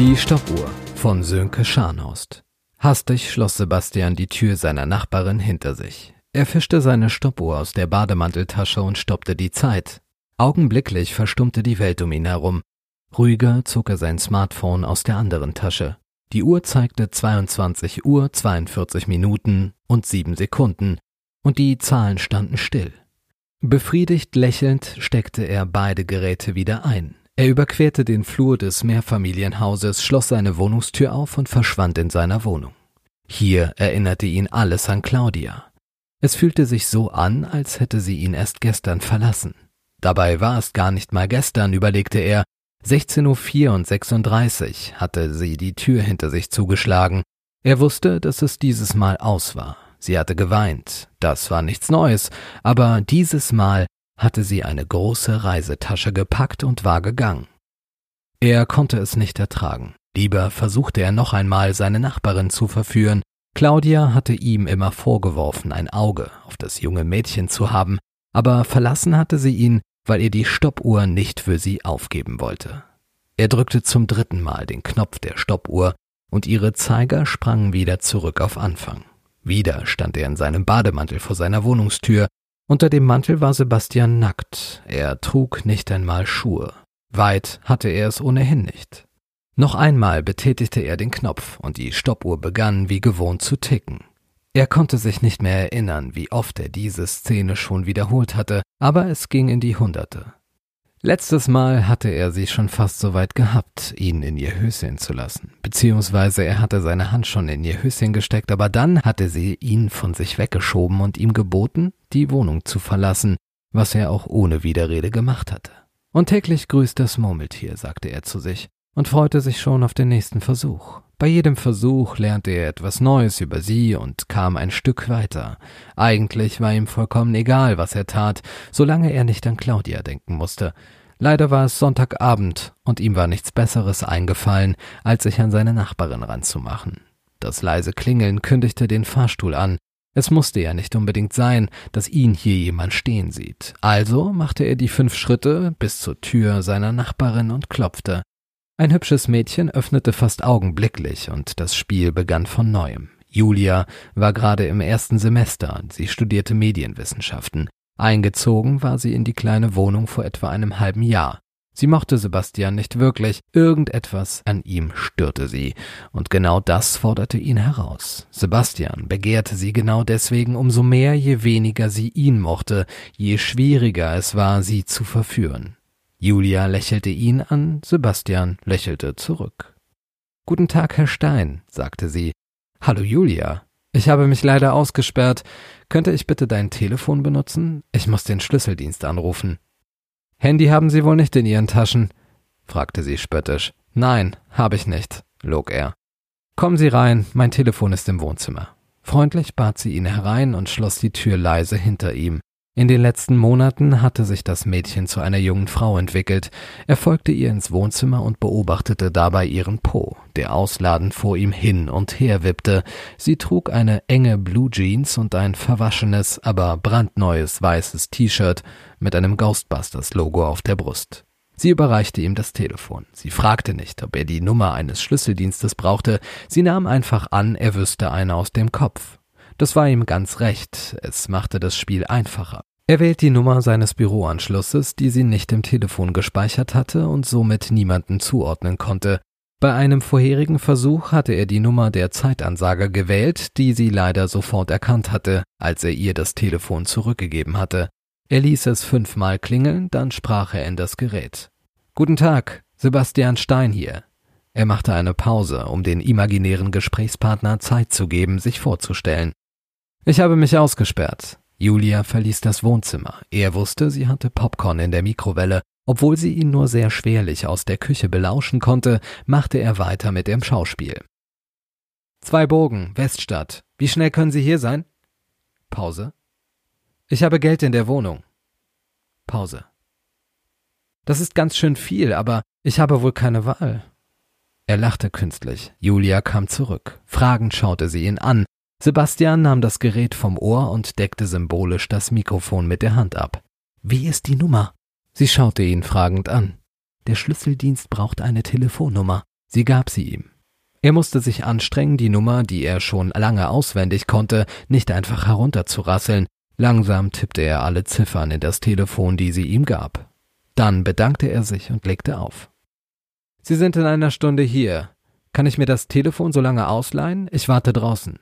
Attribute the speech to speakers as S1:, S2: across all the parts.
S1: Die Stoppuhr von Sönke Scharnhorst. Hastig schloss Sebastian die Tür seiner Nachbarin hinter sich. Er fischte seine Stoppuhr aus der Bademanteltasche und stoppte die Zeit. Augenblicklich verstummte die Welt um ihn herum. Ruhiger zog er sein Smartphone aus der anderen Tasche. Die Uhr zeigte 22 Uhr 42 Minuten und 7 Sekunden, und die Zahlen standen still. Befriedigt lächelnd steckte er beide Geräte wieder ein. Er überquerte den Flur des Mehrfamilienhauses, schloss seine Wohnungstür auf und verschwand in seiner Wohnung. Hier erinnerte ihn alles an Claudia. Es fühlte sich so an, als hätte sie ihn erst gestern verlassen. Dabei war es gar nicht mal gestern, überlegte er. 16.04 Uhr und 36 hatte sie die Tür hinter sich zugeschlagen. Er wusste, dass es dieses Mal aus war. Sie hatte geweint. Das war nichts Neues. Aber dieses Mal hatte sie eine große Reisetasche gepackt und war gegangen. Er konnte es nicht ertragen. Lieber versuchte er noch einmal, seine Nachbarin zu verführen. Claudia hatte ihm immer vorgeworfen, ein Auge auf das junge Mädchen zu haben, aber verlassen hatte sie ihn, weil er die Stoppuhr nicht für sie aufgeben wollte. Er drückte zum dritten Mal den Knopf der Stoppuhr und ihre Zeiger sprangen wieder zurück auf Anfang. Wieder stand er in seinem Bademantel vor seiner Wohnungstür. Unter dem Mantel war Sebastian nackt. Er trug nicht einmal Schuhe. Weit hatte er es ohnehin nicht. Noch einmal betätigte er den Knopf und die Stoppuhr begann wie gewohnt zu ticken. Er konnte sich nicht mehr erinnern, wie oft er diese Szene schon wiederholt hatte, aber es ging in die Hunderte. Letztes Mal hatte er sie schon fast so weit gehabt, ihn in ihr Höschen zu lassen. Beziehungsweise er hatte seine Hand schon in ihr Höschen gesteckt, aber dann hatte sie ihn von sich weggeschoben und ihm geboten, die Wohnung zu verlassen, was er auch ohne Widerrede gemacht hatte. Und täglich grüßt das Murmeltier, sagte er zu sich, und freute sich schon auf den nächsten Versuch. Bei jedem Versuch lernte er etwas Neues über sie und kam ein Stück weiter. Eigentlich war ihm vollkommen egal, was er tat, solange er nicht an Claudia denken musste. Leider war es Sonntagabend und ihm war nichts Besseres eingefallen, als sich an seine Nachbarin ranzumachen. Das leise Klingeln kündigte den Fahrstuhl an. Es musste ja nicht unbedingt sein, dass ihn hier jemand stehen sieht. Also machte er die fünf Schritte bis zur Tür seiner Nachbarin und klopfte. Ein hübsches Mädchen öffnete fast augenblicklich und das Spiel begann von neuem. Julia war gerade im ersten Semester, sie studierte Medienwissenschaften. Eingezogen war sie in die kleine Wohnung vor etwa einem halben Jahr. Sie mochte Sebastian nicht wirklich, irgendetwas an ihm störte sie, und genau das forderte ihn heraus. Sebastian begehrte sie genau deswegen umso mehr, je weniger sie ihn mochte, je schwieriger es war, sie zu verführen. Julia lächelte ihn an, Sebastian lächelte zurück. Guten Tag, Herr Stein, sagte sie. Hallo, Julia. Ich habe mich leider ausgesperrt. Könnte ich bitte dein Telefon benutzen? Ich muss den Schlüsseldienst anrufen. Handy haben Sie wohl nicht in Ihren Taschen? fragte sie spöttisch. Nein, habe ich nicht, log er. Kommen Sie rein, mein Telefon ist im Wohnzimmer. Freundlich bat sie ihn herein und schloss die Tür leise hinter ihm. In den letzten Monaten hatte sich das Mädchen zu einer jungen Frau entwickelt. Er folgte ihr ins Wohnzimmer und beobachtete dabei ihren Po, der ausladend vor ihm hin und her wippte. Sie trug eine enge Blue Jeans und ein verwaschenes, aber brandneues weißes T-Shirt mit einem Ghostbusters-Logo auf der Brust. Sie überreichte ihm das Telefon. Sie fragte nicht, ob er die Nummer eines Schlüsseldienstes brauchte. Sie nahm einfach an, er wüsste eine aus dem Kopf. Das war ihm ganz recht, es machte das Spiel einfacher. Er wählt die Nummer seines Büroanschlusses, die sie nicht im Telefon gespeichert hatte und somit niemanden zuordnen konnte. Bei einem vorherigen Versuch hatte er die Nummer der Zeitansage gewählt, die sie leider sofort erkannt hatte, als er ihr das Telefon zurückgegeben hatte. Er ließ es fünfmal klingeln, dann sprach er in das Gerät. Guten Tag, Sebastian Stein hier. Er machte eine Pause, um den imaginären Gesprächspartner Zeit zu geben, sich vorzustellen. Ich habe mich ausgesperrt. Julia verließ das Wohnzimmer. Er wusste, sie hatte Popcorn in der Mikrowelle. Obwohl sie ihn nur sehr schwerlich aus der Küche belauschen konnte, machte er weiter mit dem Schauspiel. Zwei Bogen, Weststadt. Wie schnell können Sie hier sein? Pause. Ich habe Geld in der Wohnung. Pause. Das ist ganz schön viel, aber ich habe wohl keine Wahl. Er lachte künstlich. Julia kam zurück. Fragend schaute sie ihn an. Sebastian nahm das Gerät vom Ohr und deckte symbolisch das Mikrofon mit der Hand ab. Wie ist die Nummer? Sie schaute ihn fragend an. Der Schlüsseldienst braucht eine Telefonnummer. Sie gab sie ihm. Er musste sich anstrengen, die Nummer, die er schon lange auswendig konnte, nicht einfach herunterzurasseln. Langsam tippte er alle Ziffern in das Telefon, die sie ihm gab. Dann bedankte er sich und legte auf. Sie sind in einer Stunde hier. Kann ich mir das Telefon so lange ausleihen? Ich warte draußen.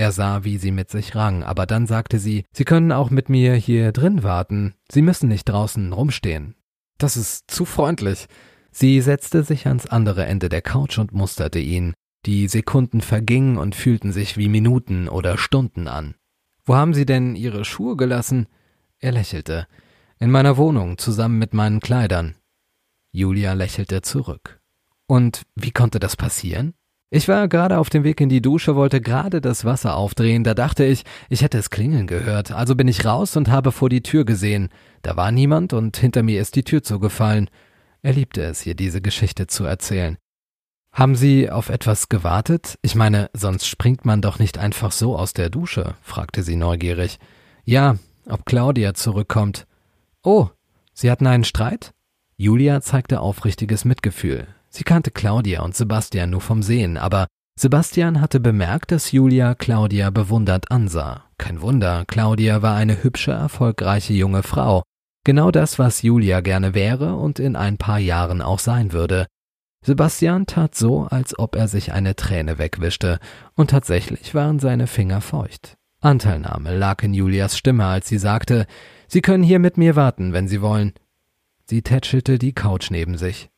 S1: Er sah, wie sie mit sich rang, aber dann sagte sie, Sie können auch mit mir hier drin warten. Sie müssen nicht draußen rumstehen. Das ist zu freundlich. Sie setzte sich ans andere Ende der Couch und musterte ihn. Die Sekunden vergingen und fühlten sich wie Minuten oder Stunden an. Wo haben Sie denn Ihre Schuhe gelassen? Er lächelte. In meiner Wohnung, zusammen mit meinen Kleidern. Julia lächelte zurück. Und wie konnte das passieren? Ich war gerade auf dem Weg in die Dusche, wollte gerade das Wasser aufdrehen, da dachte ich, ich hätte es klingeln gehört, also bin ich raus und habe vor die Tür gesehen. Da war niemand und hinter mir ist die Tür zugefallen. Er liebte es, ihr diese Geschichte zu erzählen. Haben Sie auf etwas gewartet? Ich meine, sonst springt man doch nicht einfach so aus der Dusche, fragte sie neugierig. Ja, ob Claudia zurückkommt. Oh, Sie hatten einen Streit? Julia zeigte aufrichtiges Mitgefühl. Sie kannte Claudia und Sebastian nur vom Sehen, aber Sebastian hatte bemerkt, dass Julia Claudia bewundert ansah. Kein Wunder, Claudia war eine hübsche, erfolgreiche junge Frau. Genau das, was Julia gerne wäre und in ein paar Jahren auch sein würde. Sebastian tat so, als ob er sich eine Träne wegwischte, und tatsächlich waren seine Finger feucht. Anteilnahme lag in Julias Stimme, als sie sagte, Sie können hier mit mir warten, wenn Sie wollen. Sie tätschelte die Couch neben sich.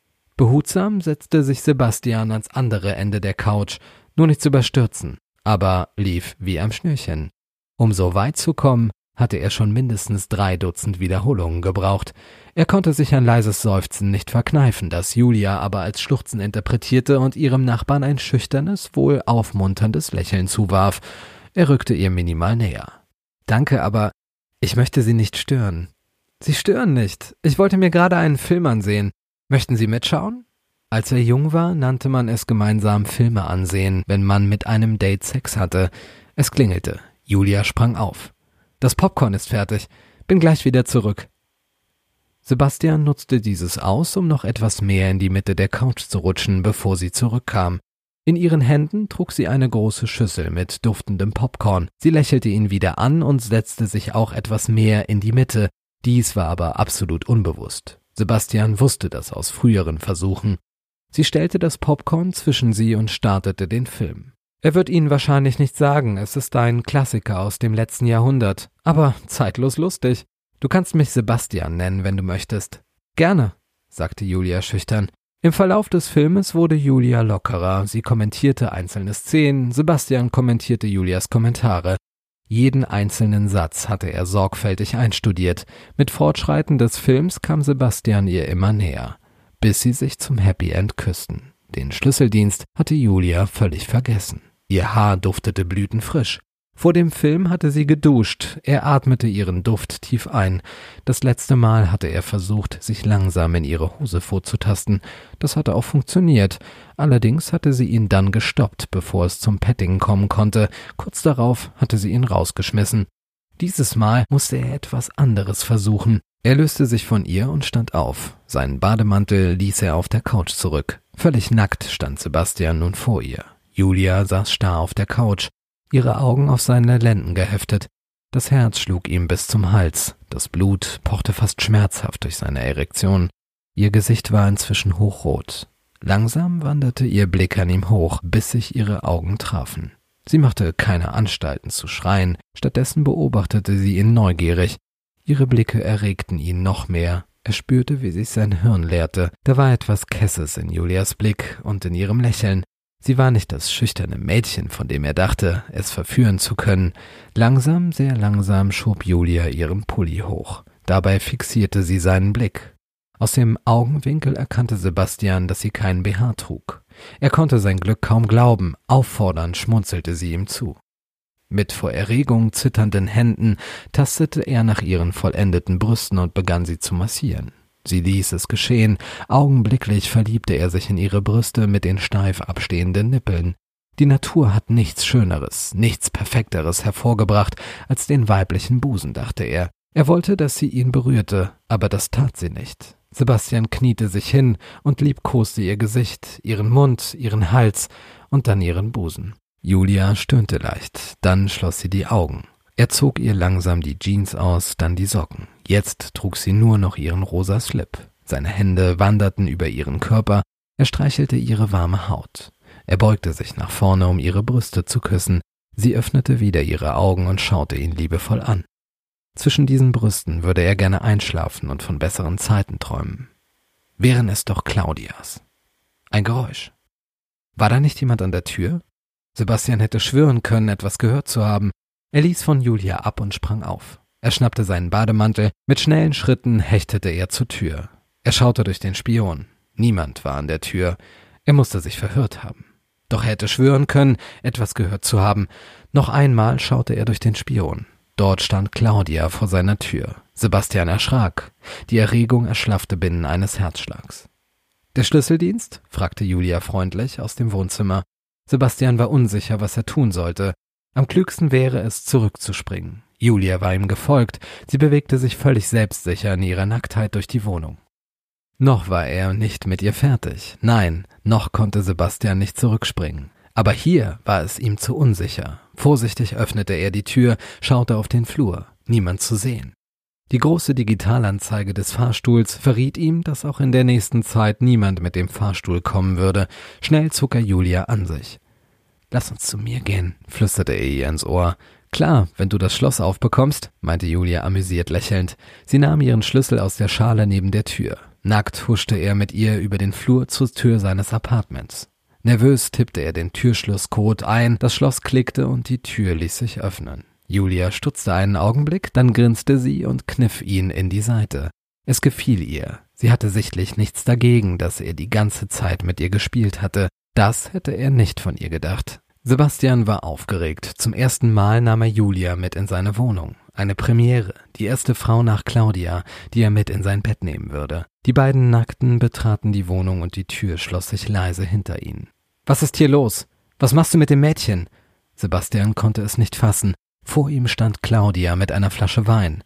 S1: Behutsam setzte sich Sebastian ans andere Ende der Couch, nur nicht zu überstürzen, aber lief wie am Schnürchen. Um so weit zu kommen, hatte er schon mindestens drei Dutzend Wiederholungen gebraucht. Er konnte sich ein leises Seufzen nicht verkneifen, das Julia aber als Schluchzen interpretierte und ihrem Nachbarn ein schüchternes, wohl aufmunterndes Lächeln zuwarf. Er rückte ihr minimal näher. Danke, aber ich möchte Sie nicht stören. Sie stören nicht. Ich wollte mir gerade einen Film ansehen. Möchten Sie mitschauen? Als er jung war, nannte man es gemeinsam Filme ansehen, wenn man mit einem Date Sex hatte. Es klingelte. Julia sprang auf. Das Popcorn ist fertig. Bin gleich wieder zurück. Sebastian nutzte dieses aus, um noch etwas mehr in die Mitte der Couch zu rutschen, bevor sie zurückkam. In ihren Händen trug sie eine große Schüssel mit duftendem Popcorn. Sie lächelte ihn wieder an und setzte sich auch etwas mehr in die Mitte. Dies war aber absolut unbewusst. Sebastian wusste das aus früheren Versuchen. Sie stellte das Popcorn zwischen sie und startete den Film. Er wird Ihnen wahrscheinlich nicht sagen, es ist ein Klassiker aus dem letzten Jahrhundert, aber zeitlos lustig. Du kannst mich Sebastian nennen, wenn du möchtest. Gerne, sagte Julia schüchtern. Im Verlauf des Filmes wurde Julia lockerer, sie kommentierte einzelne Szenen, Sebastian kommentierte Julias Kommentare. Jeden einzelnen Satz hatte er sorgfältig einstudiert. Mit Fortschreiten des Films kam Sebastian ihr immer näher, bis sie sich zum Happy End küssten. Den Schlüsseldienst hatte Julia völlig vergessen. Ihr Haar duftete blütenfrisch. Vor dem Film hatte sie geduscht, er atmete ihren Duft tief ein. Das letzte Mal hatte er versucht, sich langsam in ihre Hose vorzutasten. Das hatte auch funktioniert. Allerdings hatte sie ihn dann gestoppt, bevor es zum Petting kommen konnte. Kurz darauf hatte sie ihn rausgeschmissen. Dieses Mal musste er etwas anderes versuchen. Er löste sich von ihr und stand auf. Seinen Bademantel ließ er auf der Couch zurück. Völlig nackt stand Sebastian nun vor ihr. Julia saß starr auf der Couch ihre Augen auf seine Lenden geheftet. Das Herz schlug ihm bis zum Hals, das Blut pochte fast schmerzhaft durch seine Erektion. Ihr Gesicht war inzwischen hochrot. Langsam wanderte ihr Blick an ihm hoch, bis sich ihre Augen trafen. Sie machte keine Anstalten zu schreien, stattdessen beobachtete sie ihn neugierig. Ihre Blicke erregten ihn noch mehr. Er spürte, wie sich sein Hirn leerte. Da war etwas Kesses in Julias Blick und in ihrem Lächeln. Sie war nicht das schüchterne Mädchen, von dem er dachte, es verführen zu können. Langsam, sehr langsam schob Julia ihren Pulli hoch. Dabei fixierte sie seinen Blick. Aus dem Augenwinkel erkannte Sebastian, dass sie keinen BH trug. Er konnte sein Glück kaum glauben, auffordernd schmunzelte sie ihm zu. Mit vor Erregung zitternden Händen tastete er nach ihren vollendeten Brüsten und begann sie zu massieren. Sie ließ es geschehen, augenblicklich verliebte er sich in ihre Brüste mit den steif abstehenden Nippeln. Die Natur hat nichts Schöneres, nichts Perfekteres hervorgebracht als den weiblichen Busen, dachte er. Er wollte, dass sie ihn berührte, aber das tat sie nicht. Sebastian kniete sich hin und liebkoste ihr Gesicht, ihren Mund, ihren Hals und dann ihren Busen. Julia stöhnte leicht, dann schloss sie die Augen. Er zog ihr langsam die Jeans aus, dann die Socken. Jetzt trug sie nur noch ihren rosa Slip. Seine Hände wanderten über ihren Körper, er streichelte ihre warme Haut. Er beugte sich nach vorne, um ihre Brüste zu küssen. Sie öffnete wieder ihre Augen und schaute ihn liebevoll an. Zwischen diesen Brüsten würde er gerne einschlafen und von besseren Zeiten träumen. Wären es doch Claudias. Ein Geräusch. War da nicht jemand an der Tür? Sebastian hätte schwören können, etwas gehört zu haben. Er ließ von Julia ab und sprang auf. Er schnappte seinen Bademantel, mit schnellen Schritten hechtete er zur Tür. Er schaute durch den Spion. Niemand war an der Tür. Er musste sich verhört haben. Doch er hätte schwören können, etwas gehört zu haben. Noch einmal schaute er durch den Spion. Dort stand Claudia vor seiner Tür. Sebastian erschrak. Die Erregung erschlaffte binnen eines Herzschlags. Der Schlüsseldienst? fragte Julia freundlich aus dem Wohnzimmer. Sebastian war unsicher, was er tun sollte. Am klügsten wäre es, zurückzuspringen. Julia war ihm gefolgt, sie bewegte sich völlig selbstsicher in ihrer Nacktheit durch die Wohnung. Noch war er nicht mit ihr fertig. Nein, noch konnte Sebastian nicht zurückspringen. Aber hier war es ihm zu unsicher. Vorsichtig öffnete er die Tür, schaute auf den Flur. Niemand zu sehen. Die große Digitalanzeige des Fahrstuhls verriet ihm, dass auch in der nächsten Zeit niemand mit dem Fahrstuhl kommen würde. Schnell zog er Julia an sich. Lass uns zu mir gehen, flüsterte er ihr ins Ohr. Klar, wenn du das Schloss aufbekommst, meinte Julia amüsiert lächelnd. Sie nahm ihren Schlüssel aus der Schale neben der Tür. Nackt huschte er mit ihr über den Flur zur Tür seines Apartments. Nervös tippte er den Türschlusscode ein, das Schloss klickte und die Tür ließ sich öffnen. Julia stutzte einen Augenblick, dann grinste sie und kniff ihn in die Seite. Es gefiel ihr. Sie hatte sichtlich nichts dagegen, dass er die ganze Zeit mit ihr gespielt hatte. Das hätte er nicht von ihr gedacht. Sebastian war aufgeregt. Zum ersten Mal nahm er Julia mit in seine Wohnung. Eine Premiere, die erste Frau nach Claudia, die er mit in sein Bett nehmen würde. Die beiden Nackten betraten die Wohnung und die Tür schloss sich leise hinter ihnen. Was ist hier los? Was machst du mit dem Mädchen? Sebastian konnte es nicht fassen. Vor ihm stand Claudia mit einer Flasche Wein.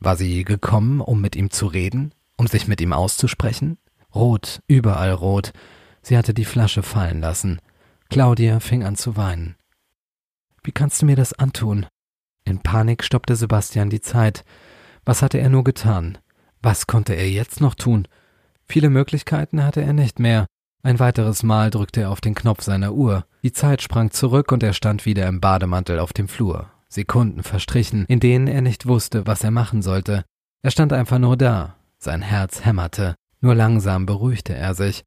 S1: War sie gekommen, um mit ihm zu reden, um sich mit ihm auszusprechen? Rot, überall rot. Sie hatte die Flasche fallen lassen. Claudia fing an zu weinen. Wie kannst du mir das antun? In Panik stoppte Sebastian die Zeit. Was hatte er nur getan? Was konnte er jetzt noch tun? Viele Möglichkeiten hatte er nicht mehr. Ein weiteres Mal drückte er auf den Knopf seiner Uhr. Die Zeit sprang zurück und er stand wieder im Bademantel auf dem Flur. Sekunden verstrichen, in denen er nicht wusste, was er machen sollte. Er stand einfach nur da. Sein Herz hämmerte. Nur langsam beruhigte er sich.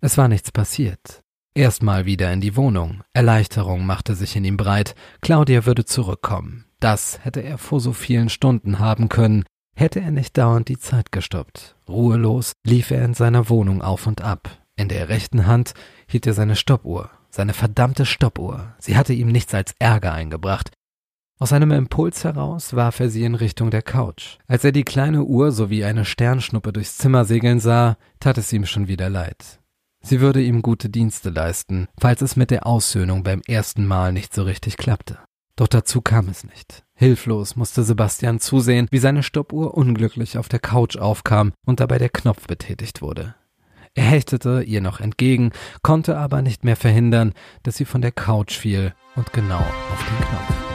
S1: Es war nichts passiert. Erstmal wieder in die Wohnung. Erleichterung machte sich in ihm breit. Claudia würde zurückkommen. Das hätte er vor so vielen Stunden haben können, hätte er nicht dauernd die Zeit gestoppt. Ruhelos lief er in seiner Wohnung auf und ab. In der rechten Hand hielt er seine Stoppuhr. Seine verdammte Stoppuhr. Sie hatte ihm nichts als Ärger eingebracht. Aus einem Impuls heraus warf er sie in Richtung der Couch. Als er die kleine Uhr sowie eine Sternschnuppe durchs Zimmer segeln sah, tat es ihm schon wieder leid. Sie würde ihm gute Dienste leisten, falls es mit der Aussöhnung beim ersten Mal nicht so richtig klappte. Doch dazu kam es nicht. Hilflos musste Sebastian zusehen, wie seine Stoppuhr unglücklich auf der Couch aufkam und dabei der Knopf betätigt wurde. Er hechtete ihr noch entgegen, konnte aber nicht mehr verhindern, dass sie von der Couch fiel und genau auf den Knopf.